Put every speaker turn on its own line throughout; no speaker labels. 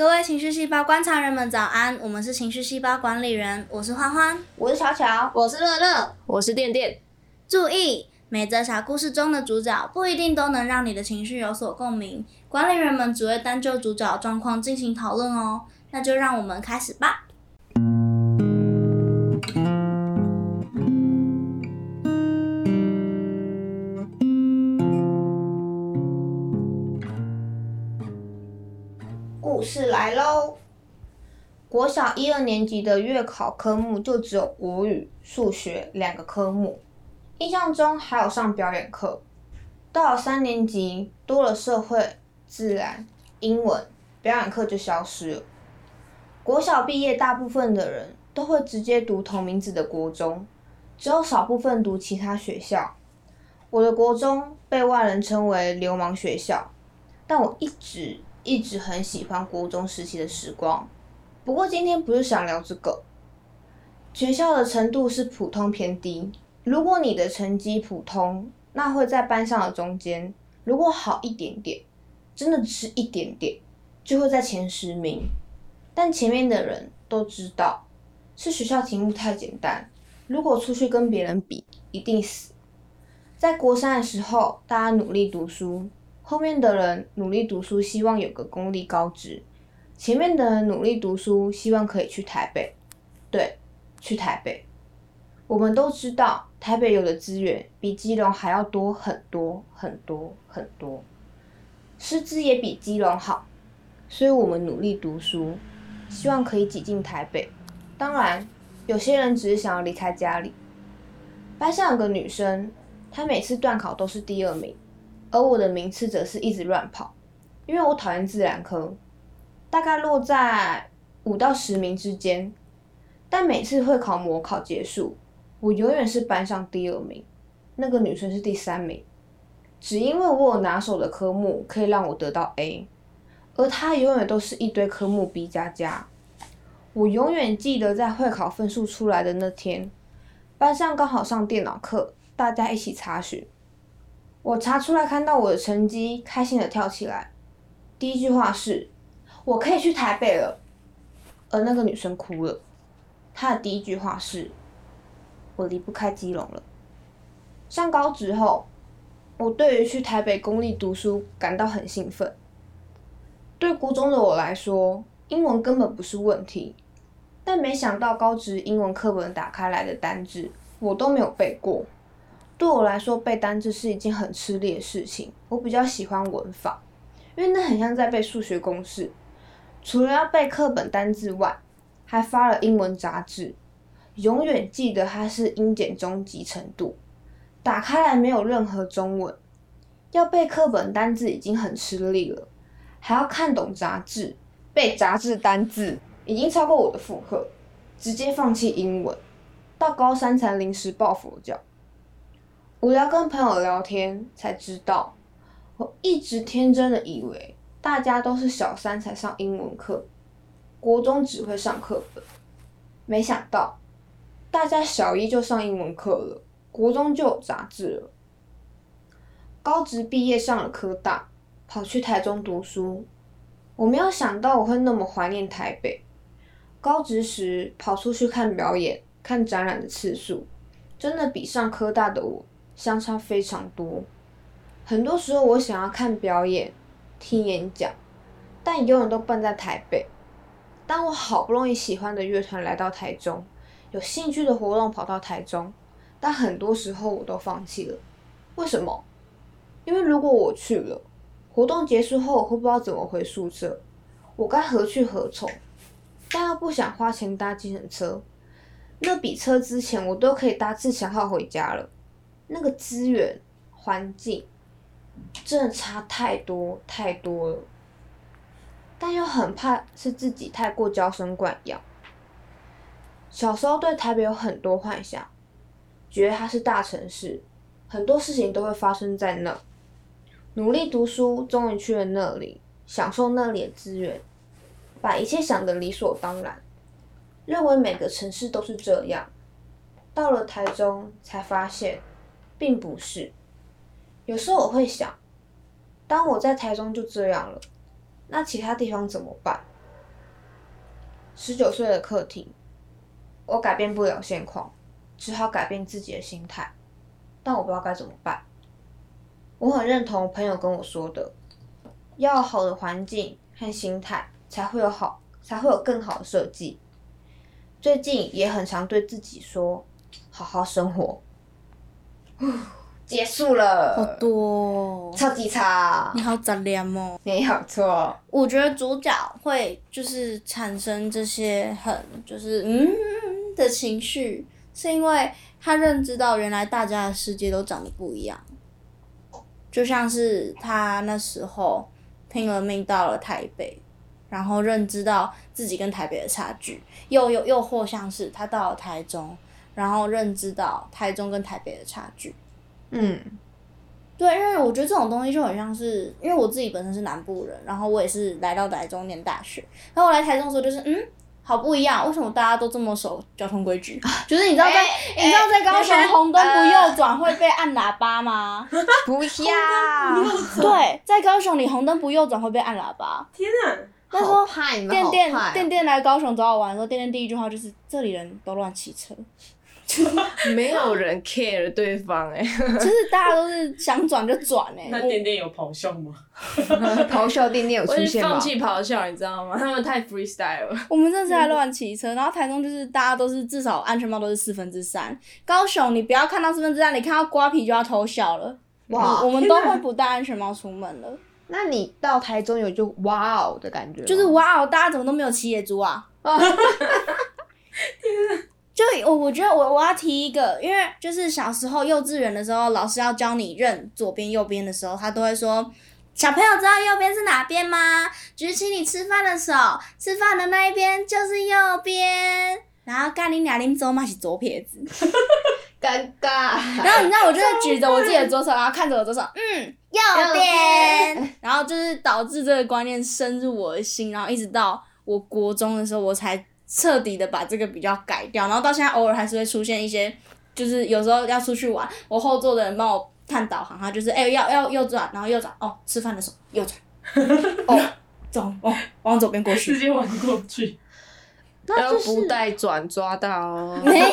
各位情绪细胞观察人们早安，我们是情绪细胞管理人，我是欢欢，
我是巧巧，
我是乐乐，
我是电电。
注意，每则小故事中的主角不一定都能让你的情绪有所共鸣，管理人们只会单就主角状况进行讨论哦。那就让我们开始吧。
故事来喽！国小一二年级的月考科目就只有国语、数学两个科目，印象中还有上表演课。到了三年级，多了社会、自然、英文，表演课就消失了。国小毕业，大部分的人都会直接读同名字的国中，只有少部分读其他学校。我的国中被外人称为“流氓学校”，但我一直。一直很喜欢国中时期的时光，不过今天不是想聊这个。学校的程度是普通偏低，如果你的成绩普通，那会在班上的中间；如果好一点点，真的只是一点点，就会在前十名。但前面的人都知道，是学校题目太简单，如果出去跟别人比，一定死。在国三的时候，大家努力读书。后面的人努力读书，希望有个公立高职；前面的人努力读书，希望可以去台北。对，去台北。我们都知道，台北有的资源比基隆还要多很多很多很多，师资也比基隆好，所以我们努力读书，希望可以挤进台北。当然，有些人只是想要离开家里。班上有个女生，她每次段考都是第二名。而我的名次则是一直乱跑，因为我讨厌自然科，大概落在五到十名之间。但每次会考模考结束，我永远是班上第二名，那个女生是第三名。只因为我有拿手的科目可以让我得到 A，而她永远都是一堆科目 B 加加。我永远记得在会考分数出来的那天，班上刚好上电脑课，大家一起查询。我查出来，看到我的成绩，开心的跳起来。第一句话是：“我可以去台北了。”而那个女生哭了。她的第一句话是：“我离不开基隆了。”上高职后，我对于去台北公立读书感到很兴奋。对国中的我来说，英文根本不是问题。但没想到高职英文课本打开来的单字，我都没有背过。对我来说，背单词是一件很吃力的事情。我比较喜欢文法，因为那很像在背数学公式。除了要背课本单字外，还发了英文杂志，永远记得它是英检中级程度。打开来没有任何中文，要背课本单字已经很吃力了，还要看懂杂志，背杂志单字已经超过我的负荷，直接放弃英文。到高三才临时抱佛脚。无聊跟朋友聊天，才知道，我一直天真的以为大家都是小三才上英文课，国中只会上课本，没想到大家小一就上英文课了，国中就有杂志了。高职毕业上了科大，跑去台中读书，我没有想到我会那么怀念台北。高职时跑出去看表演、看展览的次数，真的比上科大的我。相差非常多，很多时候我想要看表演、听演讲，但永远都笨在台北。当我好不容易喜欢的乐团来到台中，有兴趣的活动跑到台中，但很多时候我都放弃了。为什么？因为如果我去了，活动结束后我会不知道怎么回宿舍，我该何去何从？但又不想花钱搭计程车，那比车之前我都可以搭自强号回家了。那个资源环境真的差太多太多了，但又很怕是自己太过娇生惯养。小时候对台北有很多幻想，觉得它是大城市，很多事情都会发生在那。努力读书，终于去了那里，享受那里的资源，把一切想得理所当然，认为每个城市都是这样。到了台中，才发现。并不是，有时候我会想，当我在台中就这样了，那其他地方怎么办？十九岁的课题，我改变不了现况，只好改变自己的心态，但我不知道该怎么办。我很认同朋友跟我说的，要好的环境和心态，才会有好，才会有更好的设计。最近也很常对自己说，好好生活。结束了，
好多、哦，
超级差
你，好杂念哦。
没有错。
我觉得主角会就是产生这些很就是嗯的情绪，是因为他认知到原来大家的世界都长得不一样，就像是他那时候拼了命到了台北，然后认知到自己跟台北的差距，又又又或像是他到了台中，然后认知到台中跟台北的差距。
嗯，
对，因为我觉得这种东西就很像是，因为我自己本身是南部人，然后我也是来到台中念大学，然后我来台中的时候就是，嗯，好不一样，为什么大家都这么守交通规矩？就是你知道在，你知道在高雄红灯不右转会被按喇叭吗？
不要，
对，在高雄你红灯不右转会被按喇叭。
天哪！
那时候
好怕你们
店店
好怕哦
店店来高雄找我玩的时候，店店第一句话就是这里人都乱骑车，
没有人 care 对方哎、
就是大家都是想转就转哎、
那
我
店店有咆哮吗？
咆哮店店有
我已经
出现吗
放？弃咆哮，你知道吗？他们太 freestyle 了。
我们这次还乱骑车，然后台中就是大家都是至少安全帽都是四分之三，高雄你不要看到四分之三，你看到瓜皮就要偷笑了。
哇
我们都会不戴安全帽出门了，
那你到台中有就哇哦的感觉？
就是哇哦，大家怎么都没有骑野猪啊？就我我觉得我我要提一个，因为就是小时候幼稚园的时候，老师要教你认左边右边的时候，他都会说。小朋友知道右边是哪边吗？举起你吃饭的手，吃饭的那一边就是右边。然后干你俩拎走嘛是左撇子，
尴尬。
然后你知道我就是举着我自己的左手，然后看着我左手，嗯，右边。然后就是导致这个观念深入我的心，然后一直到我国中的时候，我才彻底的把这个比较改掉。然后到现在偶尔还是会出现一些，就是有时候要出去玩，我后座的人帮我看导航，他就是哎、要要右转，然后右转哦，吃饭的时候右转，哦，走哦，往左边过去
直。接往过去。
要
那就是
不带转抓到哦。
没有，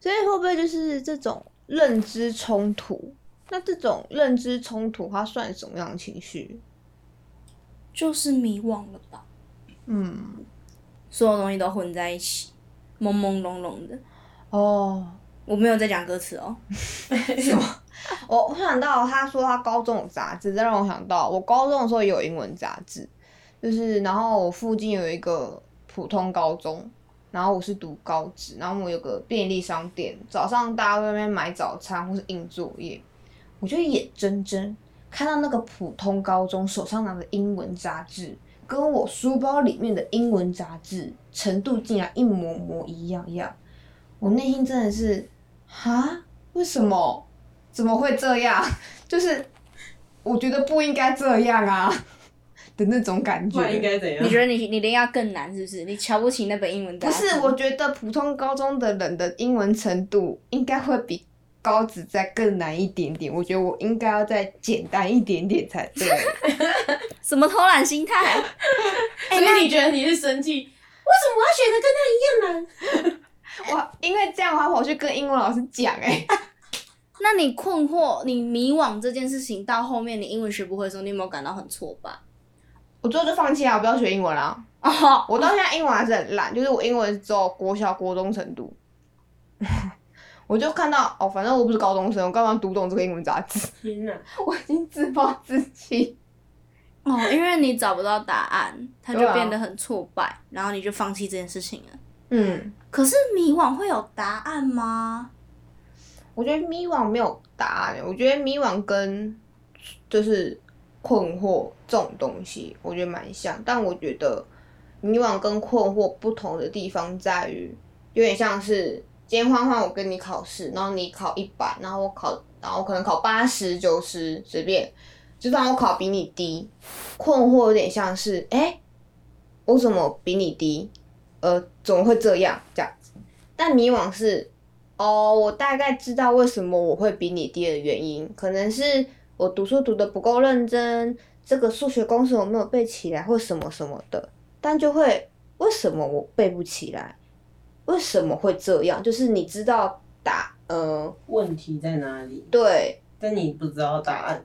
所以会不会就是这种认知冲突？那这种认知冲突，它算什么样的情绪？
就是迷惘了吧？
嗯，
所有东西都混在一起，朦朦胧胧的。
哦，
我没有在讲歌词哦。
什么我我想到他说他高中有杂志，这让我想到我高中的时候也有英文杂志，就是然后我附近有一个普通高中，然后我是读高职，然后我有个便利商店，早上大家在那边买早餐或是印作业，我就眼睁睁看到那个普通高中手上拿着英文杂志，跟我书包里面的英文杂志程度竟然一模模一样样，我内心真的是，哈，为什么？怎么会这样？就是我觉得不应该这样啊的那种感
不然应
觉。
该怎样？
你觉得你你一定要更难是不是？你瞧不起那本英文杂志？
不是，我觉得普通高中的人的英文程度应该会比高职再更难一点点。我觉得我应该要再简单一点点才对。
什么偷懒心态？
所以你觉得你是生气？为什么我要选的跟他一样难？
我，因为这样的话，我去跟英文老师讲、欸，哎，
那你困惑、你迷惘这件事情到后面你英文学不会的时候，你有没有感到很挫败？
我最后就放弃了，我不要学英文了。
哦，
我到现在英文还是很烂，就是我英文只有国小、国中程度。我就看到哦，反正我不是高中生，我干嘛读懂这个英文杂志？
天哪！
我已经自暴自弃。
哦，因为你找不到答案，他就变得很挫败，然后你就放弃这件事情了。
嗯，
可是迷惘会有答案吗？
我觉得迷惘没有答案，我觉得迷惘跟就是困惑这种东西，我觉得蛮像。但我觉得迷惘跟困惑不同的地方在于，有点像是今天欢欢我跟你考试，然后你考一百，然后我考，然后可能考八十、九十，随便，就算我考比你低，困惑有点像是，哎、我怎么比你低？呃，怎么会这样？这样子。但迷惘是，哦，我大概知道为什么我会比你低的原因，可能是我读书读的不够认真，这个数学公式我没有背起来，或什么什么的。但就会为什么我背不起来？为什么会这样？就是你知道答，呃，
问题在哪里？
对
但你不知道答案。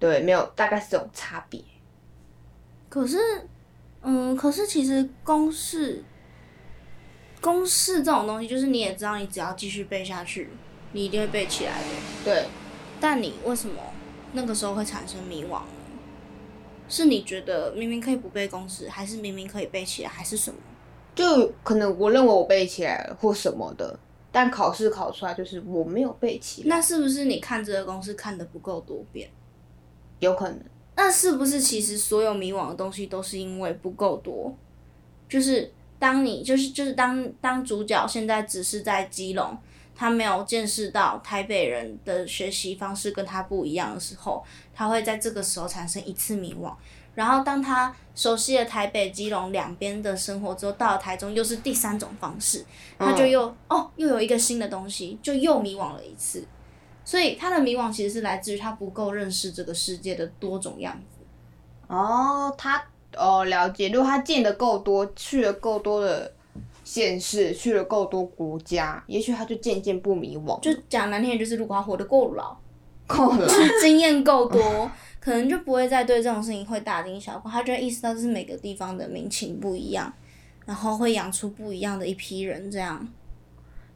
对，没有，大概是这种差别。
可是，嗯，可是其实公式，公式这种东西，就是你也知道，你只要继续背下去，你一定会背起来的。
对，
但你为什么那个时候会产生迷惘呢？是你觉得明明可以不背公式，还是明明可以背起来，还是什么？
就可能我认为我背起来了或什么的，但考试考出来就是我没有背起来，
那是不是你看这个公式看的不够多遍？
有可能。
那是不是其实所有迷惘的东西都是因为不够多？就是当你就是就是当当主角现在只是在基隆，他没有见识到台北人的学习方式跟他不一样的时候，他会在这个时候产生一次迷惘。然后当他熟悉了台北、基隆两边的生活之后，到了台中又是第三种方式，他就又、哦又有一个新的东西，就又迷惘了一次。所以他的迷惘其实是来自于他不够认识这个世界的多种样子。
哦，他哦了解，如果他见的够多，去了够多的县市，去了够多国家，也许他就渐渐不迷惘，
就讲难听点，就是如果他活得够老，
够了。
经验够多，可能就不会再对这种事情会大惊小怪，他就会意识到这是每个地方的民情不一样，然后会养出不一样的一批人，这样。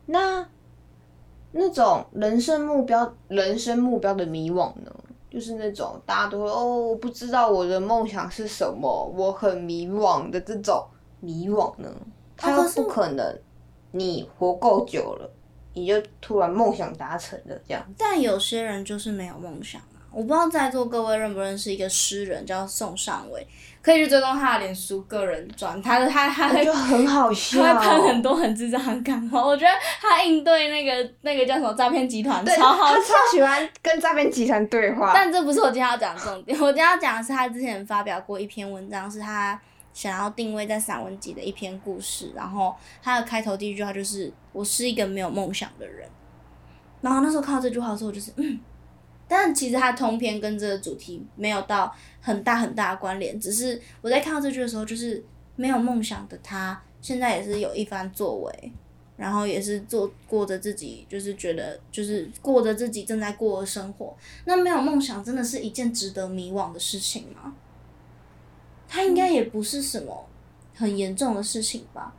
那那种人生目标、人生目标的迷惘呢？就是那种大家都会哦，我不知道我的梦想是什么，我很迷惘的这种迷惘呢，他又不可能你活够久了，你就突然梦想达成了这样。
但有些人就是没有梦想啊！我不知道在座各位认不认识一个诗人叫宋尚伟，可以去追踪他的脸书个人转，他的他他
就很好笑，
他会喷很多很智障的感话，我觉得他应对那个那个叫什么诈骗集团
对，
超好
他超喜欢跟诈骗集团对话。
但这不是我今天要讲的重点，我今天要讲的是他之前发表过一篇文章，是他想要定位在散文集的一篇故事，然后他的开头第一句话就是“我是一个没有梦想的人”，然后那时候看到这句话的时候，我就是嗯，但其实他通篇跟这个主题没有到很大很大的关联，只是我在看到这句的时候，就是没有梦想的他，现在也是有一番作为。然后也是做过着自己，就是觉得就是过着自己正在过的生活。那没有梦想，真的是一件值得迷惘的事情吗？他应该也不是什么很严重的事情吧？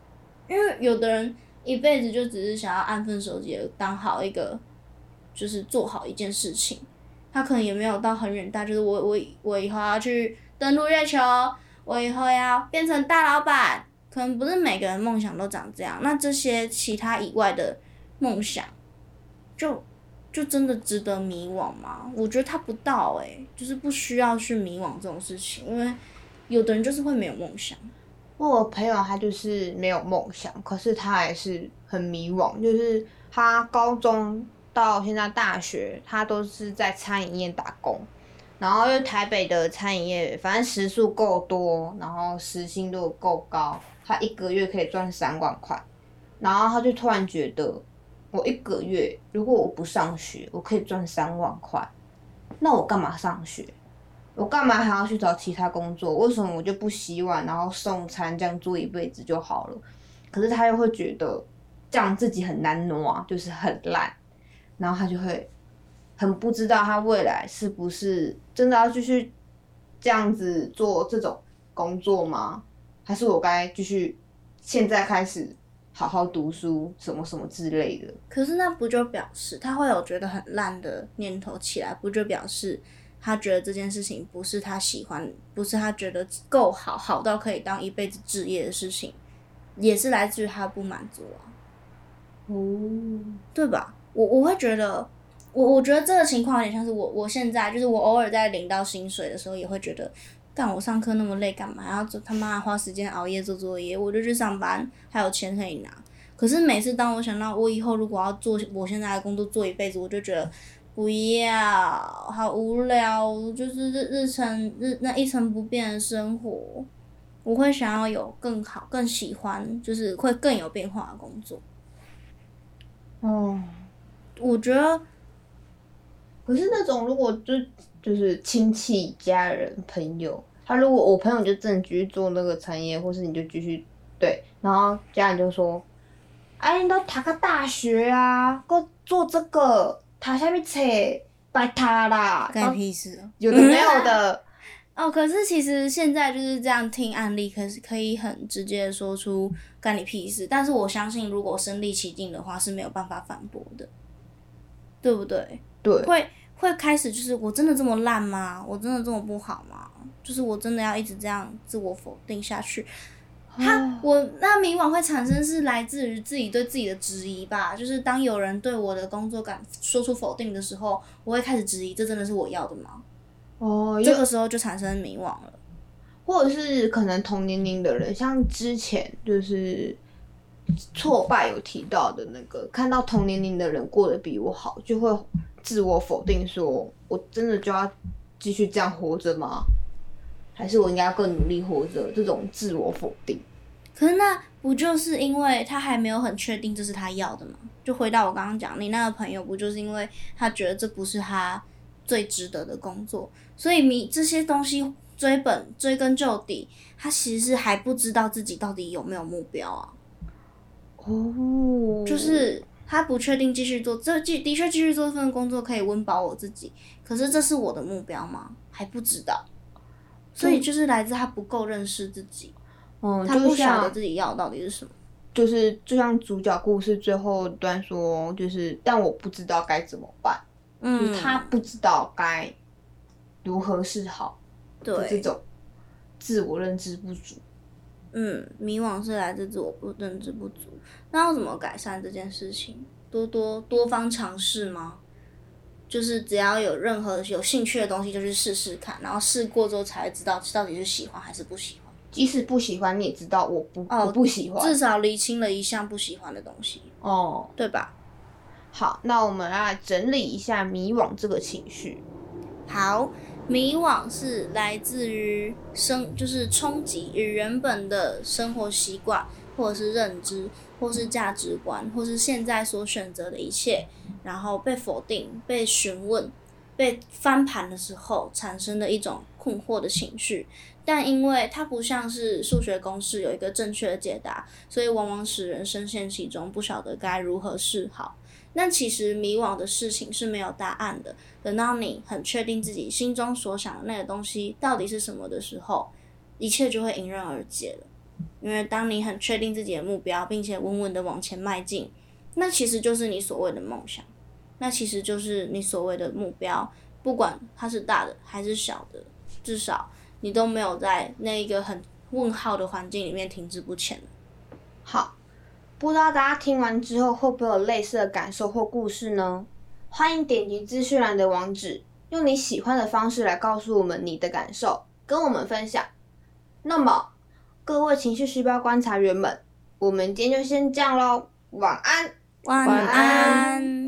因为有的人一辈子就只是想要安分守己，当好一个，就是做好一件事情。他可能也没有到很远大，就是我我我以后要去登陆月球，我以后要变成大老板。可能不是每个人梦想都长这样，那这些其他以外的梦想，就就真的值得迷惘吗？我觉得他不到诶、就是不需要去迷惘这种事情，因为有的人就是会没有梦想。
我朋友他就是没有梦想，可是他还是很迷惘，就是他高中到现在大学，他都是在餐饮业打工。然后因为台北的餐饮业，反正时数够多，然后时薪都够高，他一个月可以赚三万块。然后他就突然觉得，我一个月如果我不上学，我可以赚三万块，那我干嘛上学？我干嘛还要去找其他工作？为什么我就不洗碗，然后送餐，这样做一辈子就好了？可是他又会觉得这样自己很难挪，就是很烂，然后他就会很不知道他未来是不是真的要继续这样子做这种工作吗？还是我该继续现在开始好好读书，什么什么之类的？
可是那不就表示他会有觉得很烂的念头起来，不就表示他觉得这件事情不是他喜欢，不是他觉得够好，好到可以当一辈子置业的事情，也是来自于他不满足啊，
哦，
对吧？我我会觉得，我我觉得这个情况有点像是我我现在就是我偶尔在领到薪水的时候，也会觉得。干我上课那么累干嘛？还要做他妈花时间熬夜做作业，我就去上班，还有钱可以拿。可是每次当我想到我以后如果要做我现在的工作做一辈子，我就觉得不要，好无聊，就是日日程日那一成不变的生活。我会想要有更好、更喜欢，就是会更有变化的工作。
哦，
我觉得
可是那种如果就就是亲戚、家人、朋友，他他如果我朋友就真的继续做那个产业，或是你就继续对，然后家人就说，哎，你都读个大学啊，够做这个，读下面册，拜他啦，
干你屁事哦！
有的没有的，
哦，可是其实现在就是这样听案例，可是可以很直接的说出干你屁事。但是我相信，如果身临其境的话，是没有办法反驳的，对不对？
对，
会会开始就是我真的这么烂吗？我真的这么不好吗？就是我真的要一直这样自我否定下去？他我那迷惘会产生是来自于自己对自己的质疑吧，就是当有人对我的工作感说出否定的时候，我会开始质疑，这真的是我要的吗？
哦，
这个时候就产生迷惘了。
或者是可能同年龄的人，像之前就是挫败有提到的那个，看到同年龄的人过得比我好，就会自我否定说，我真的就要继续这样活着吗？还是我应该要更努力活着？这种自我否定。
可是那不就是因为他还没有很确定这是他要的吗？就回到我刚刚讲，你那个朋友不就是因为他觉得这不是他最值得的工作，所以你这些东西追本追根究底，他其实还不知道自己到底有没有目标啊。
哦，
就是他不确定继续做这继的确继续做这份工作可以温饱我自己，可是这是我的目标吗？还不知道。所以就是来自他不够认识自己，
嗯，
他不晓得自己要到底是什么。
就是就像主角故事最后一段说，就是但我不知道该怎么办，就是
嗯，
他不知道该如何是好对这，种自我认知不足。
嗯，迷惘是来自自我不认知不足。那要怎么改善这件事情？多多多方尝试吗？就是只要有任何有兴趣的东西，就去试试看，然后试过之后才知道到底是喜欢还是不喜欢。
即使不喜欢，你也知道我不、
哦
我不喜欢
至少厘清了一项不喜欢的东西，
哦。
对吧？
好，那我们来整理一下迷惘这个情绪。
好，迷惘是来自于生，就是冲击与原本的生活习惯，或者是认知，或是价值观，或是现在所选择的一切，然后被否定、被询问、被翻盘的时候，产生的一种困惑的情绪。但因为它不像是数学公式有一个正确的解答，所以往往使人深陷其中，不晓得该如何是好。那其实迷惘的事情是没有答案的。等到你很确定自己心中所想的那个东西到底是什么的时候，一切就会迎刃而解了。因为当你很确定自己的目标，并且稳稳的往前迈进，那其实就是你所谓的梦想，那其实就是你所谓的目标，不管它是大的还是小的，至少你都没有在那一个很问号的环境里面停滞不前。
好，不知道大家听完之后会不会有类似的感受或故事呢？欢迎点击资讯栏的网址，用你喜欢的方式来告诉我们你的感受，跟我们分享。那么，各位情绪细胞观察员们，我们今天就先这样喽，晚安。
晚
晚
安。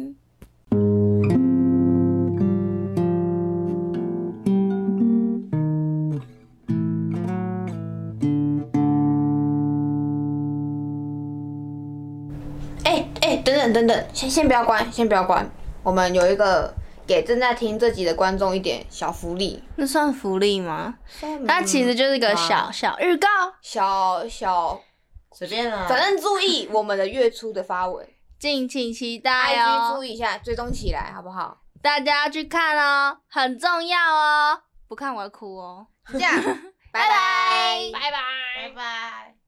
等等先先不要关，先不要关。我们有一个给正在听这集的观众一点小福利，
那算福利吗？
嗯
它其实就是个小小预告，
小小，
随便啦。
反正注意我们的月初的发文
敬请期待
，IG 注
哦！
意一下，追踪起来好不好？
大家要去看哦，很重要哦，不看我要哭哦。
就这样，拜拜，
拜拜，拜拜。